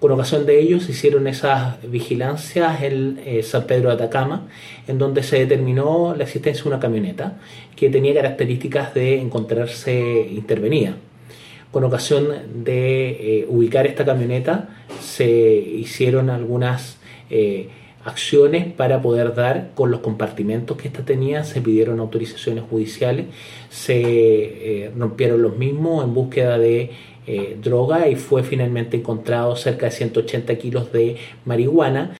Con ocasión de ello se hicieron esas vigilancias en eh, San Pedro de Atacama, en donde se determinó la existencia de una camioneta que tenía características de encontrarse intervenida. Con ocasión de eh, ubicar esta camioneta se hicieron algunas eh, acciones para poder dar con los compartimentos que ésta tenía, se pidieron autorizaciones judiciales, se rompieron los mismos en búsqueda de eh, droga y fue finalmente encontrado cerca de 180 kilos de marihuana